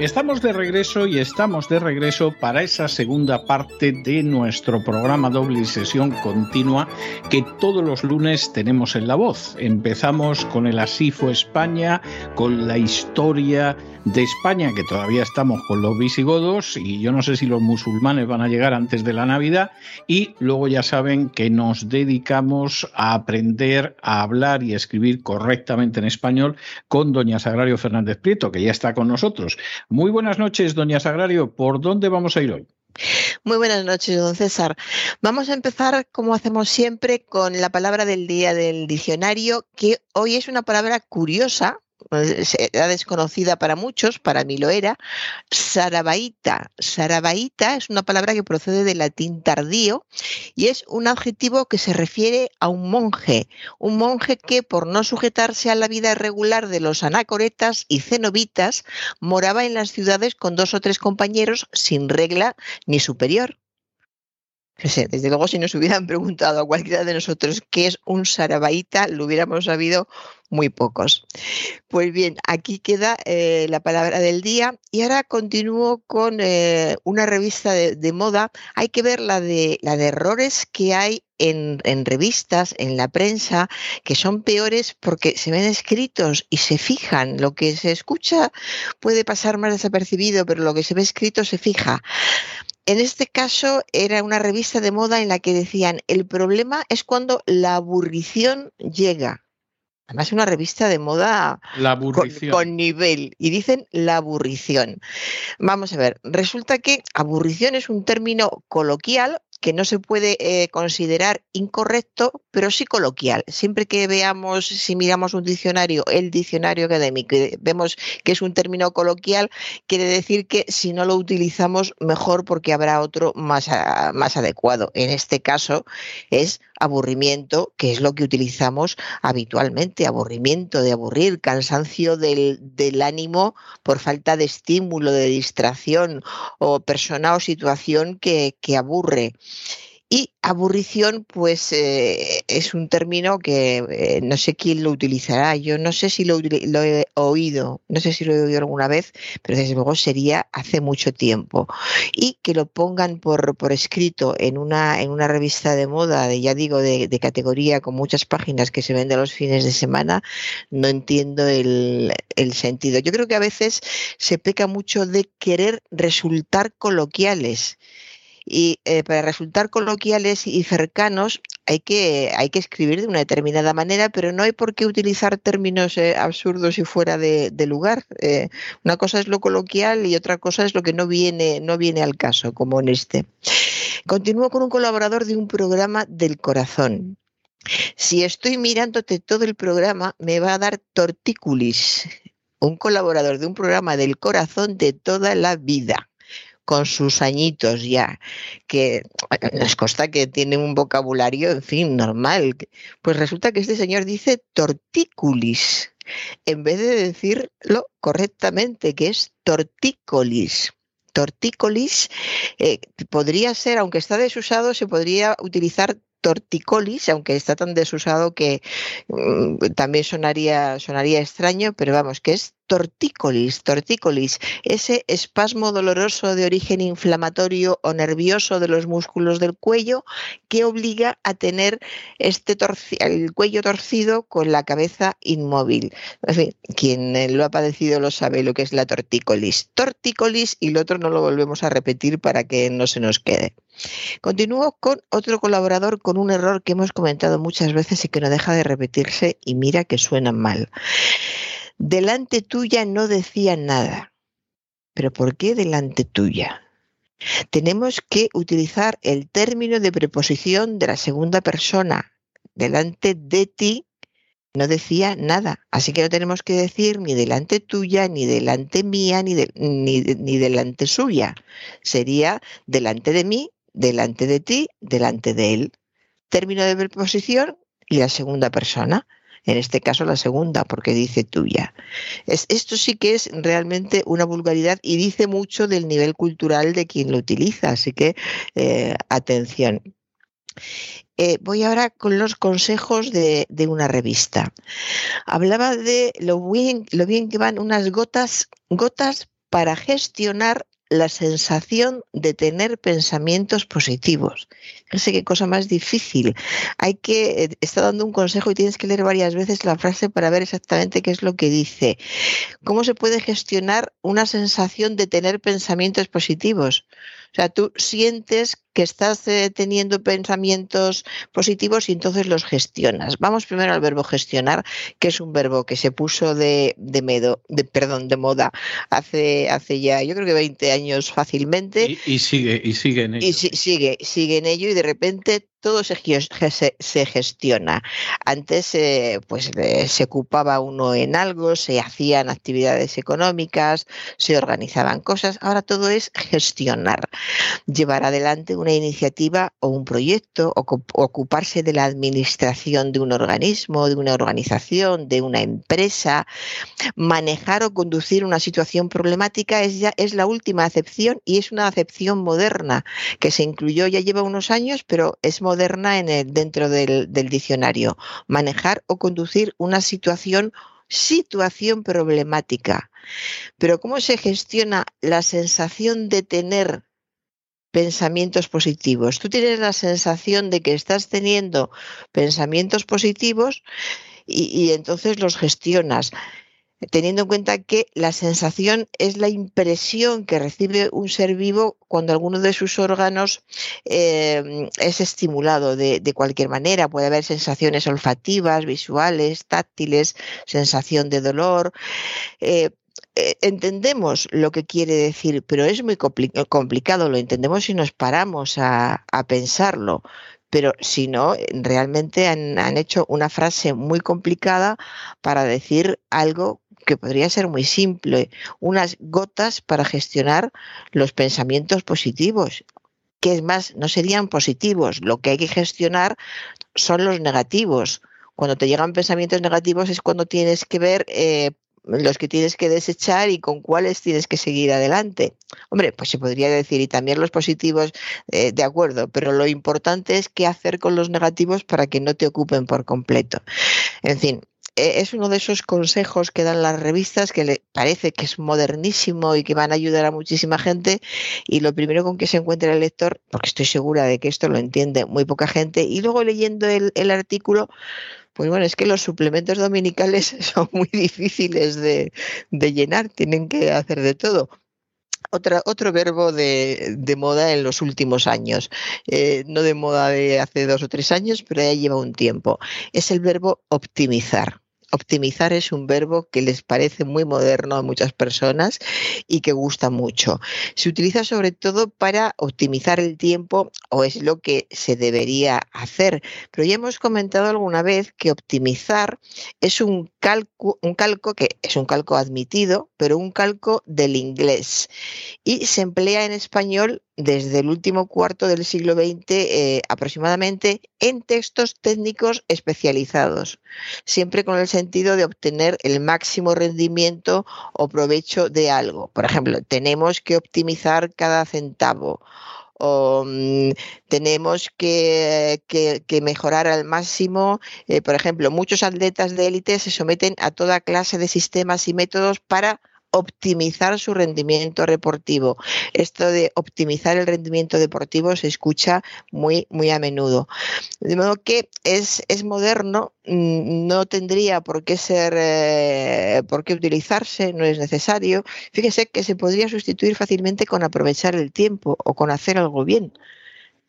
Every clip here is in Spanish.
Estamos de regreso y estamos de regreso para esa segunda parte de nuestro programa doble sesión continua que todos los lunes tenemos en La Voz. Empezamos con el Así fue España, con la historia de España, que todavía estamos con los visigodos y yo no sé si los musulmanes van a llegar antes de la Navidad y luego ya saben que nos dedicamos a aprender a hablar y escribir correctamente en español con doña Sagrario Fernández Prieto, que ya está con nosotros. Muy buenas noches, doña Sagrario. ¿Por dónde vamos a ir hoy? Muy buenas noches, don César. Vamos a empezar, como hacemos siempre, con la palabra del día del diccionario, que hoy es una palabra curiosa, era desconocida para muchos, para mí lo era, sarabaíta. Sarabaíta es una palabra que procede del latín tardío y es un adjetivo que se refiere a un monje, un monje que por no sujetarse a la vida regular de los anacoretas y cenobitas, moraba en las ciudades con dos o tres compañeros sin regla ni superior. Desde luego si nos hubieran preguntado a cualquiera de nosotros qué es un sarabaíta, lo hubiéramos sabido muy pocos. Pues bien, aquí queda eh, la palabra del día y ahora continúo con eh, una revista de, moda. Hay que ver la de, la de errores que hay en, revistas, en la prensa, que son peores porque se ven escritos y se fijan. Lo que se escucha puede pasar más desapercibido, pero lo que se ve escrito se fija. En este caso era una revista de moda en la que decían, el problema es cuando la aburrición llega. Además, es una revista de moda con, nivel. Y dicen la aburrición. Vamos a ver, resulta que aburrición es un término coloquial que no se puede eh, considerar incorrecto, pero sí coloquial. Siempre que veamos, si miramos un diccionario, el diccionario académico, vemos que es un término coloquial, quiere decir que si no lo utilizamos, mejor porque habrá otro más, más adecuado. En este caso es aburrimiento, que es lo que utilizamos habitualmente, aburrimiento de aburrir, cansancio del, del ánimo por falta de estímulo, de distracción o persona o situación que, que aburre. Y aburrición, pues eh, es un término que eh, no sé quién lo utilizará. Yo no sé si lo, he oído, no sé si lo he oído alguna vez, pero desde luego sería hace mucho tiempo. Y que lo pongan por, por escrito en una, en una revista de moda, de, ya digo, de, de categoría con muchas páginas que se vende los fines de semana, no entiendo el, el sentido. Yo creo que a veces se peca mucho de querer resultar coloquiales y eh, para resultar coloquiales y cercanos hay que, hay que escribir de una determinada manera, pero no hay por qué utilizar términos eh, absurdos y fuera de, lugar. Eh, una cosa es lo coloquial y otra cosa es lo que no viene, no viene al caso, como en este. Continúo con un colaborador de un programa del corazón. Si estoy mirándote todo el programa, me va a dar tortículis, un colaborador de un programa del corazón de toda la vida con sus añitos ya, que nos consta que tiene un vocabulario, en fin, normal. Pues resulta que este señor dice tortículis, en vez de decirlo correctamente, que es tortícolis tortícolis eh, podría ser, aunque está desusado, se podría utilizar torticolis, aunque está tan desusado que mm, también sonaría, sonaría extraño, pero vamos, que es tortícolis, tortícolis, ese espasmo doloroso de origen inflamatorio o nervioso de los músculos del cuello que obliga a tener este el cuello torcido con la cabeza inmóvil. Quien eh, lo ha padecido lo sabe lo que es la tortícolis. Tortícolis y lo otro no lo volvemos a repetir para que no se nos quede. Continúo con otro colaborador con un error que hemos comentado muchas veces y que no deja de repetirse y mira que suena mal. Delante tuya no decía nada. ¿Pero por qué delante tuya? Tenemos que utilizar el término de preposición de la segunda persona. Delante de ti no decía nada. Así que no tenemos que decir ni delante tuya, ni delante mía, ni, ni, delante suya. Sería delante de mí, delante de ti, delante de él. Término de preposición y la segunda persona. En este caso la segunda, porque dice tuya. Es, esto sí que es realmente una vulgaridad y dice mucho del nivel cultural de quien lo utiliza. Así que eh, atención. Eh, voy ahora con los consejos de, una revista. Hablaba de lo bien, lo bien que van unas gotas, gotas para gestionar la sensación de tener pensamientos positivos. Sé qué cosa más difícil. Hay que, eh, está dando un consejo y tienes que leer varias veces la frase para ver exactamente qué es lo que dice. ¿Cómo se puede gestionar una sensación de tener pensamientos positivos? O sea, tú sientes que estás eh, teniendo pensamientos positivos y entonces los gestionas. Vamos primero al verbo gestionar, que es un verbo que se puso de, de, medo, de perdón, de moda hace, hace ya, yo creo que 20 años fácilmente. Y, sigue, y sigue en ello. Y sigue, sigue en ello y de repente todo se, gestiona. Antes eh, pues, se ocupaba uno en algo, se hacían actividades económicas, se organizaban cosas, ahora todo es gestionar, llevar adelante una iniciativa o un proyecto, o, ocuparse de la administración de un organismo, de una organización, de una empresa, manejar o conducir una situación problemática es, ya, es la última acepción y es una acepción moderna que se incluyó ya lleva unos años, pero es moderna en el, dentro del, del diccionario. Manejar o conducir una situación situación problemática. Pero ¿cómo se gestiona la sensación de tener pensamientos positivos? Tú tienes la sensación de que estás teniendo pensamientos positivos y, y entonces los gestionas teniendo en cuenta que la sensación es la impresión que recibe un ser vivo cuando alguno de sus órganos eh, es estimulado de, cualquier manera. Puede haber sensaciones olfativas, visuales, táctiles, sensación de dolor. Eh, eh, entendemos lo que quiere decir, pero es muy complicado, lo entendemos si nos paramos a, pensarlo pero si no, realmente han, han, hecho una frase muy complicada para decir algo que podría ser muy simple, unas gotas para gestionar los pensamientos positivos, que es más, no serían positivos, lo que hay que gestionar son los negativos. Cuando te llegan pensamientos negativos es cuando tienes que ver eh, los que tienes que desechar y con cuáles tienes que seguir adelante. Hombre, pues se podría decir, y también los positivos, eh, de acuerdo, pero lo importante es qué hacer con los negativos para que no te ocupen por completo. En fin, es uno de esos consejos que dan las revistas que le parece que es modernísimo y que van a ayudar a muchísima gente y lo primero con que se encuentra el lector, porque estoy segura de que esto lo entiende muy poca gente, y luego leyendo el, artículo, pues bueno, es que los suplementos dominicales son muy difíciles de, llenar, tienen que hacer de todo. Otro verbo de, de, moda en los últimos años, eh, no de moda de hace dos o tres años, pero ya lleva un tiempo, es el verbo optimizar. Optimizar es un verbo que les parece muy moderno a muchas personas y que gusta mucho. Se utiliza sobre todo para optimizar el tiempo o es lo que se debería hacer. Pero ya hemos comentado alguna vez que optimizar es un calco, un calco que es un calco admitido, pero un calco del inglés y se emplea en español desde el último cuarto del siglo XX eh, aproximadamente en textos técnicos especializados, siempre con el sentido de obtener el máximo rendimiento o provecho de algo. Por ejemplo, tenemos que optimizar cada centavo o mm, tenemos que, mejorar al máximo. Eh, por ejemplo, muchos atletas de élite se someten a toda clase de sistemas y métodos para optimizar su rendimiento deportivo. Esto de optimizar el rendimiento deportivo se escucha muy, muy a menudo. De modo que es, es moderno, mm, no tendría por qué ser, eh, por qué utilizarse, no es necesario. Fíjese que se podría sustituir fácilmente con aprovechar el tiempo o con hacer algo bien.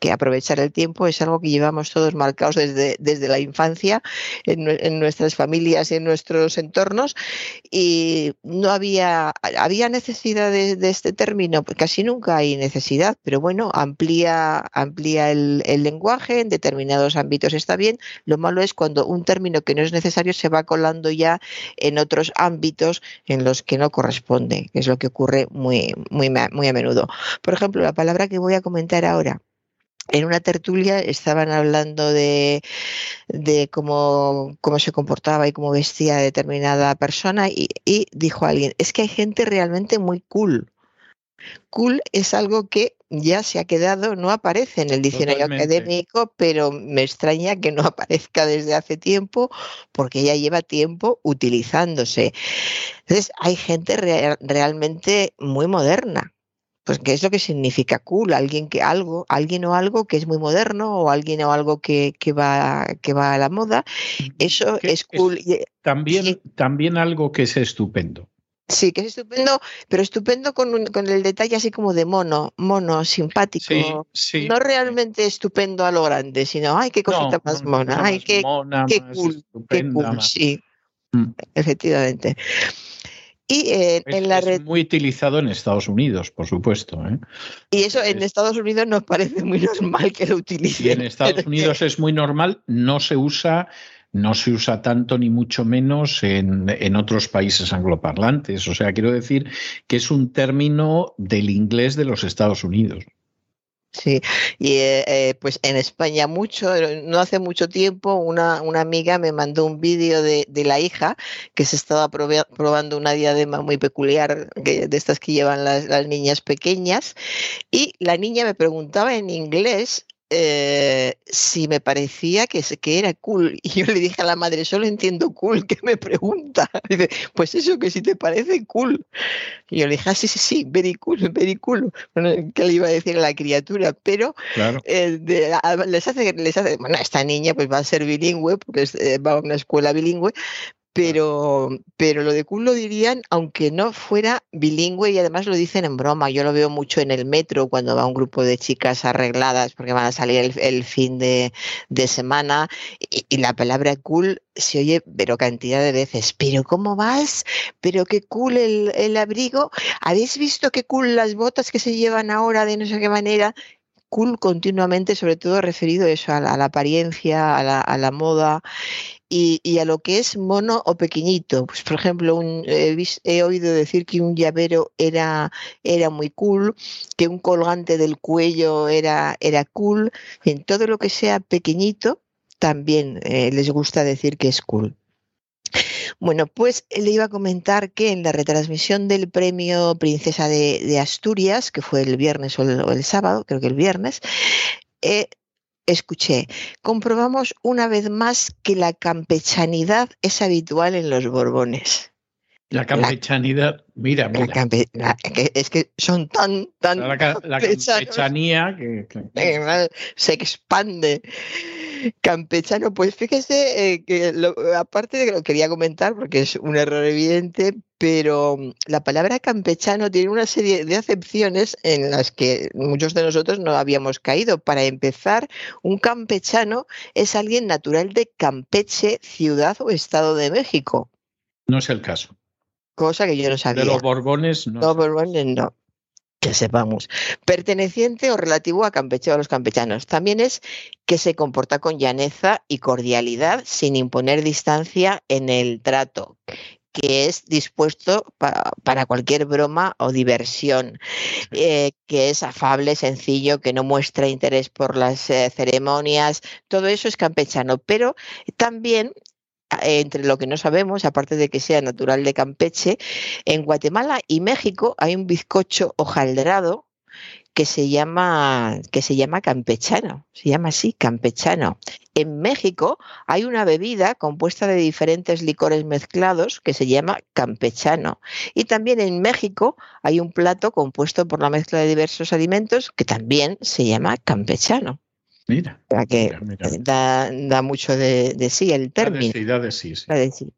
Que aprovechar el tiempo es algo que llevamos todos marcados desde, desde la infancia en, nuestras familias y en nuestros entornos y no había, había necesidad de, este término, pues casi nunca hay necesidad, pero bueno, amplía, amplía el, lenguaje, en determinados ámbitos está bien, lo malo es cuando un término que no es necesario se va colando ya en otros ámbitos en los que no corresponde, que es lo que ocurre muy, muy, muy a menudo. Por ejemplo, la palabra que voy a comentar ahora, en una tertulia estaban hablando de, cómo, cómo, se comportaba y cómo vestía determinada persona y, dijo alguien, es que hay gente realmente muy cool. Cool es algo que ya se ha quedado, no aparece en el diccionario académico, pero me extraña que no aparezca desde hace tiempo porque ya lleva tiempo utilizándose. Entonces, hay gente realmente muy moderna pues qué es lo que significa cool, alguien que algo, alguien o algo que es muy moderno o alguien o algo que, va que va a la moda, eso es cool. Eh, también, también algo que es estupendo. Sí, que es estupendo, pero estupendo con, con el detalle así como de mono, mono, simpático. No realmente estupendo a lo grande, sino, ay, qué cosita más mona, ay, qué, qué cool, qué cool, sí, mm. efectivamente. Y eh, en la red... muy utilizado en Estados Unidos, por supuesto. ¿eh? Y eso en Estados Unidos nos parece muy normal que lo utilicen. Y en Estados Unidos es muy normal, no se usa, no se usa tanto ni mucho menos en, en, otros países angloparlantes. O sea, quiero decir que es un término del inglés de los Estados Unidos. Sí, y eh, eh, pues en España mucho, eh, no hace mucho tiempo, una, una amiga me mandó un vídeo de, de, la hija que se estaba probando una diadema muy peculiar de estas que llevan las, las niñas pequeñas y la niña me preguntaba en inglés eh, si me parecía que, que era cool. Y yo le dije a la madre, solo entiendo cool, ¿qué me pregunta? dice, pues eso, que si te parece cool. Y yo le dije, ah, sí, sí, sí, very cool, very cool. Bueno, ¿qué le iba a decir a la criatura? Pero eh, les, hace, les hace, bueno, esta niña pues va a ser bilingüe, porque eh, va a una escuela bilingüe, pero, pero lo de cool lo dirían aunque no fuera bilingüe y además lo dicen en broma. Yo lo veo mucho en el metro cuando va un grupo de chicas arregladas porque van a salir el, fin de, semana y, la palabra cool se oye pero cantidad de veces. Pero ¿cómo vas? Pero qué cool el, abrigo. ¿Habéis visto qué cool las botas que se llevan ahora de no sé qué manera? cool continuamente, sobre todo referido eso, a, la, apariencia, a la, a la moda y, a lo que es mono o pequeñito. Pues, por ejemplo, un, he oído decir que un llavero era, era muy cool, que un colgante del cuello era, era cool. En todo lo que sea pequeñito, también eh, les gusta decir que es cool. Bueno, pues le iba a comentar que en la retransmisión del premio Princesa de, Asturias, que fue el viernes o el, sábado, creo que el viernes, eh, escuché, comprobamos una vez más que la campechanidad es habitual en los Borbones. La campechanidad, mira, mira. es que son tan, tan. La, campechanía que, se expande campechano, pues fíjese eh, que aparte de que lo quería comentar porque es un error evidente, pero mm, la palabra campechano tiene una serie de acepciones en las que muchos de nosotros no habíamos caído. Para empezar, un campechano es alguien natural de Campeche, ciudad o estado de México. No es el caso. Cosa que yo no sabía. De los Borbones no. Los Borbones no que sepamos, perteneciente o relativo a Campeche o a los campechanos. También es que se comporta con llaneza y cordialidad sin imponer distancia en el trato, que es dispuesto para cualquier broma o diversión, eh, que es afable, sencillo, que no muestra interés por las eh, ceremonias, todo eso es campechano, pero también entre lo que no sabemos, aparte de que sea natural de Campeche, en Guatemala y México hay un bizcocho hojaldrado que se llama que se llama campechano, se llama así, campechano. En México hay una bebida compuesta de diferentes licores mezclados que se llama campechano. Y también en México hay un plato compuesto por la mezcla de diversos alimentos que también se llama campechano. Mira. que Da, mucho de, sí el término. de sí, sí.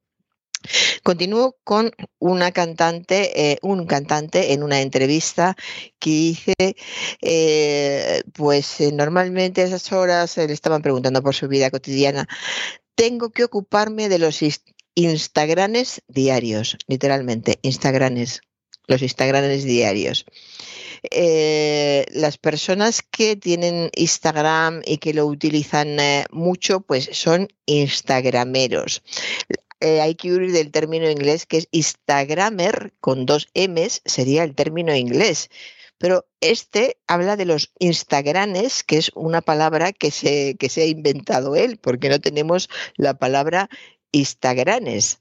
Continúo con una cantante, eh, un cantante en una entrevista que dice, eh, pues eh, normalmente a esas horas le estaban preguntando por su vida cotidiana. Tengo que ocuparme de los Instagrames diarios, literalmente, Instagrames, los Instagrames diarios. Eh, las personas que tienen Instagram y que lo utilizan eh, mucho, pues son Instagrameros. Eh, hay que huir del término inglés que es Instagramer con dos M's, sería el término inglés. Pero este habla de los Instagrames, que es una palabra que se, que se ha inventado él, porque no tenemos la palabra Instagrames.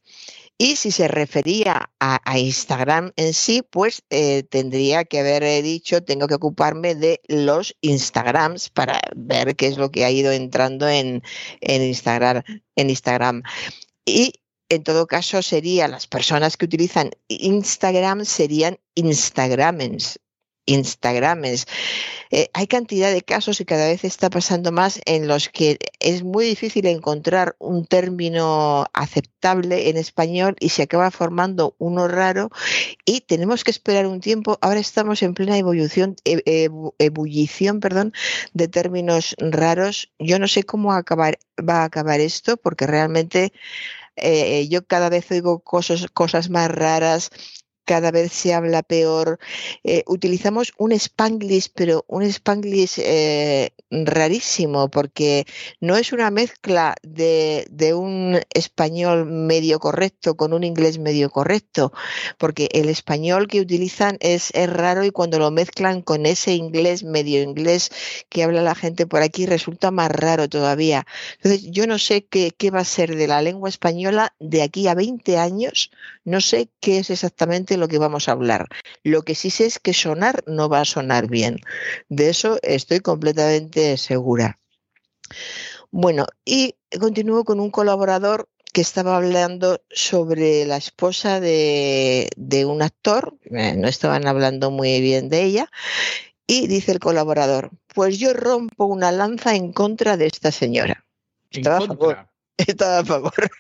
Y si se refería a, Instagram en sí, pues eh, tendría que haber eh, dicho, tengo que ocuparme de los Instagrams para ver qué es lo que ha ido entrando en, en, Instagram, en Instagram. Y en todo caso sería las personas que utilizan Instagram serían Instagramens, Instagrames. Eh, hay cantidad de casos y cada vez está pasando más en los que es muy difícil encontrar un término aceptable en español y se acaba formando uno raro y tenemos que esperar un tiempo. Ahora estamos en plena evolución, e, ebullición perdón, de términos raros. Yo no sé cómo va a acabar esto porque realmente eh, yo cada vez oigo cosas, cosas más raras cada vez se habla peor. Eh, utilizamos un spanglish, pero un spanglish eh, rarísimo, porque no es una mezcla de, un español medio correcto con un inglés medio correcto, porque el español que utilizan es, raro y cuando lo mezclan con ese inglés medio inglés que habla la gente por aquí resulta más raro todavía. Entonces, yo no sé qué, qué va a ser de la lengua española de aquí a 20 años, no sé qué es exactamente lo que vamos a hablar. Lo que sí sé es que sonar no va a sonar bien. De eso estoy completamente segura. Bueno, y continúo con un colaborador que estaba hablando sobre la esposa de, un actor, eh, no estaban hablando muy bien de ella, y dice el colaborador, pues yo rompo una lanza en contra de esta señora. Estaba a favor. Estaba a favor.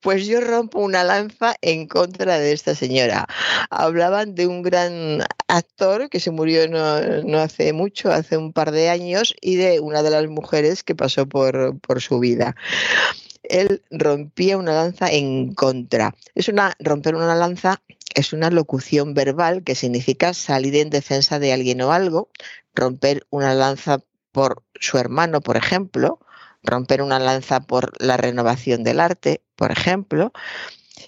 Pues yo rompo una lanza en contra de esta señora. Hablaban de un gran actor que se murió no, hace mucho, hace un par de años, y de una de las mujeres que pasó por, por su vida él rompía una lanza en contra. Es una romper una lanza es una locución verbal que significa salir en defensa de alguien o algo, romper una lanza por su hermano, por ejemplo, romper una lanza por la renovación del arte, por ejemplo.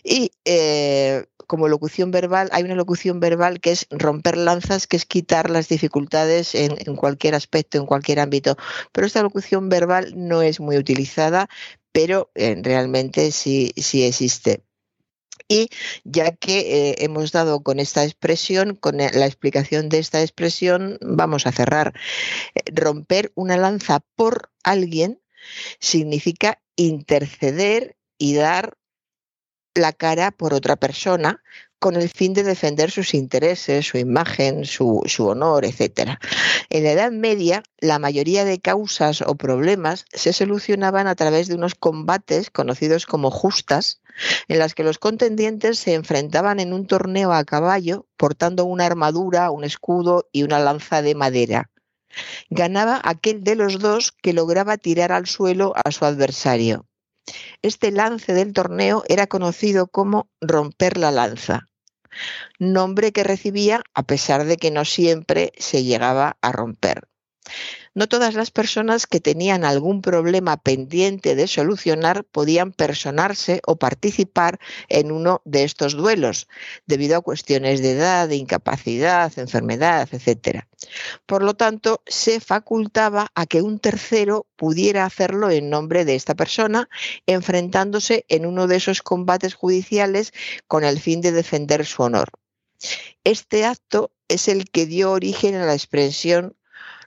Y eh, como locución verbal, hay una locución verbal que es romper lanzas, que es quitar las dificultades en, cualquier aspecto, en cualquier ámbito. Pero esta locución verbal no es muy utilizada, pero eh, realmente sí, sí existe. Y ya que eh, hemos dado con esta expresión, con la explicación de esta expresión, vamos a cerrar. romper una lanza por alguien significa interceder y dar la cara por otra persona con el fin de defender sus intereses, su imagen, su, honor, etc. En la Edad Media, la mayoría de causas o problemas se solucionaban a través de unos combates conocidos como justas, en las que los contendientes se enfrentaban en un torneo a caballo portando una armadura, un escudo y una lanza de madera. Ganaba aquel de los dos que lograba tirar al suelo a su adversario. Este lance del torneo era conocido como romper la lanza, nombre que recibía a pesar de que no siempre se llegaba a romper. No todas las personas que tenían algún problema pendiente de solucionar podían personarse o participar en uno de estos duelos, debido a cuestiones de edad, de incapacidad, enfermedad, etc. Por lo tanto, se facultaba a que un tercero pudiera hacerlo en nombre de esta persona, enfrentándose en uno de esos combates judiciales con el fin de defender su honor. Este acto es el que dio origen a la expresión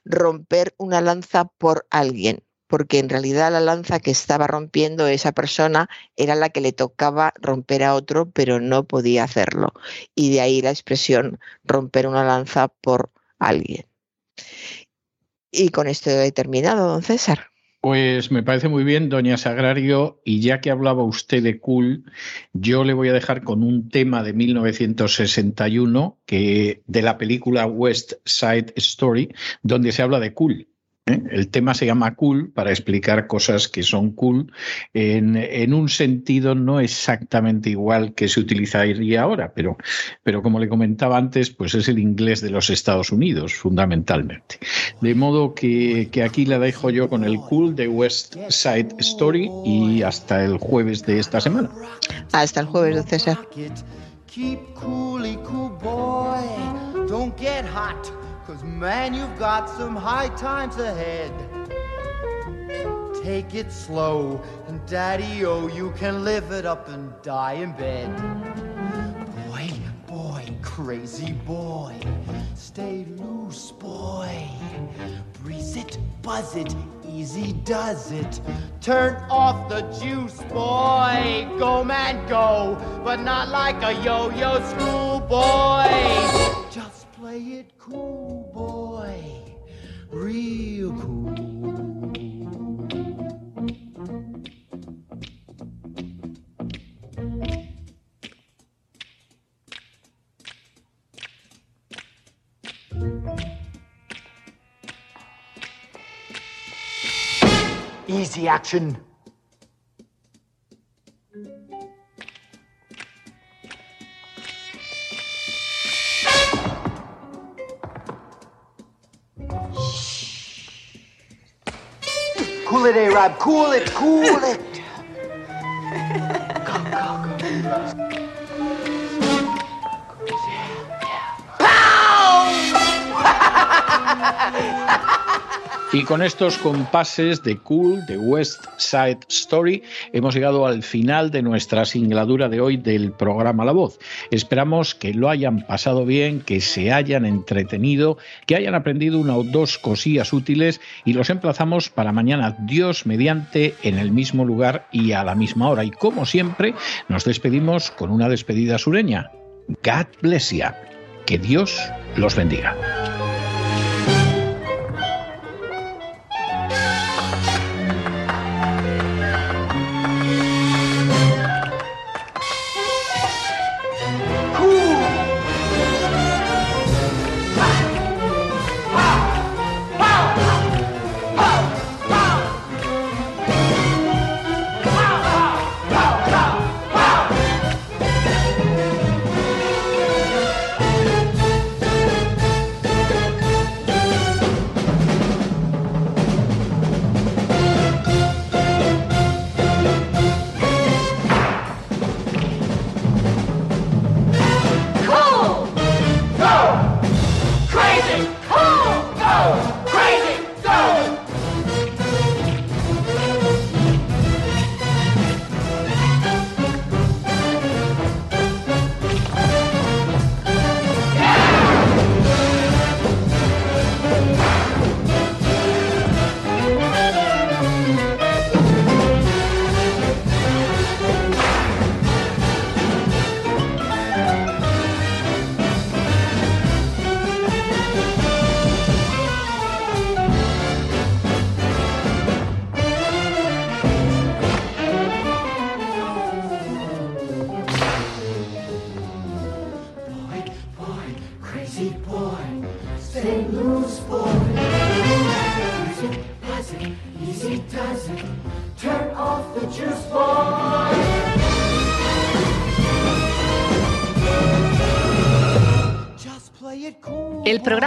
romper una lanza por alguien, porque en realidad la lanza que estaba rompiendo esa persona era la que le tocaba romper a otro, pero no podía hacerlo. Y de ahí la expresión romper una lanza por alguien. Y con esto he terminado, don César. Pues me parece muy bien, doña Sagrario, y ya que hablaba usted de cool, yo le voy a dejar con un tema de 1961 que, de la película West Side Story, donde se habla de cool. ¿Eh? El tema se llama cool para explicar cosas que son cool en, un sentido no exactamente igual que se utilizaría ahora, pero, pero como le comentaba antes, pues es el inglés de los Estados Unidos, fundamentalmente. De modo que, que aquí la dejo yo con el cool de West Side Story y hasta el jueves de esta semana. Hasta el jueves de César. Cause man, you've got some high times ahead. Take it slow, and daddy, oh, you can live it up and die in bed. Boy, boy, crazy boy, stay loose, boy. Breeze it, buzz it, easy does it. Turn off the juice, boy. Go, man, go, but not like a yo yo schoolboy. Play it cool, boy. Real cool. Easy action. Cool it, A-Rab. Cool it, cool it. go, go, go. Y con estos compases de Cool, de West Side Story, hemos llegado al final de nuestra singladura de hoy del programa La Voz. Esperamos que lo hayan pasado bien, que se hayan entretenido, que hayan aprendido una o dos cosillas útiles y los emplazamos para mañana, Dios mediante, en el mismo lugar y a la misma hora. Y como siempre, nos despedimos con una despedida sureña. God bless you. Que Dios los bendiga.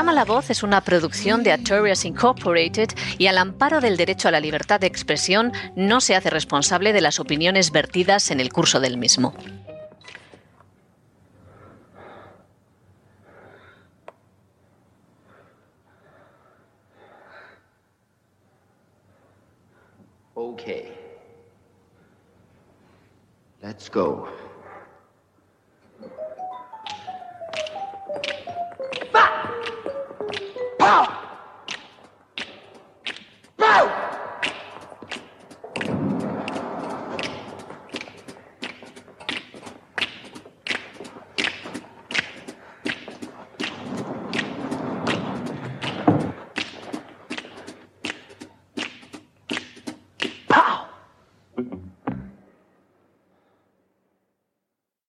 Programa La Voz es una producción de Artorias Incorporated y al amparo del derecho a la libertad de expresión no se hace responsable de las opiniones vertidas en el curso del mismo. Okay. Let's go.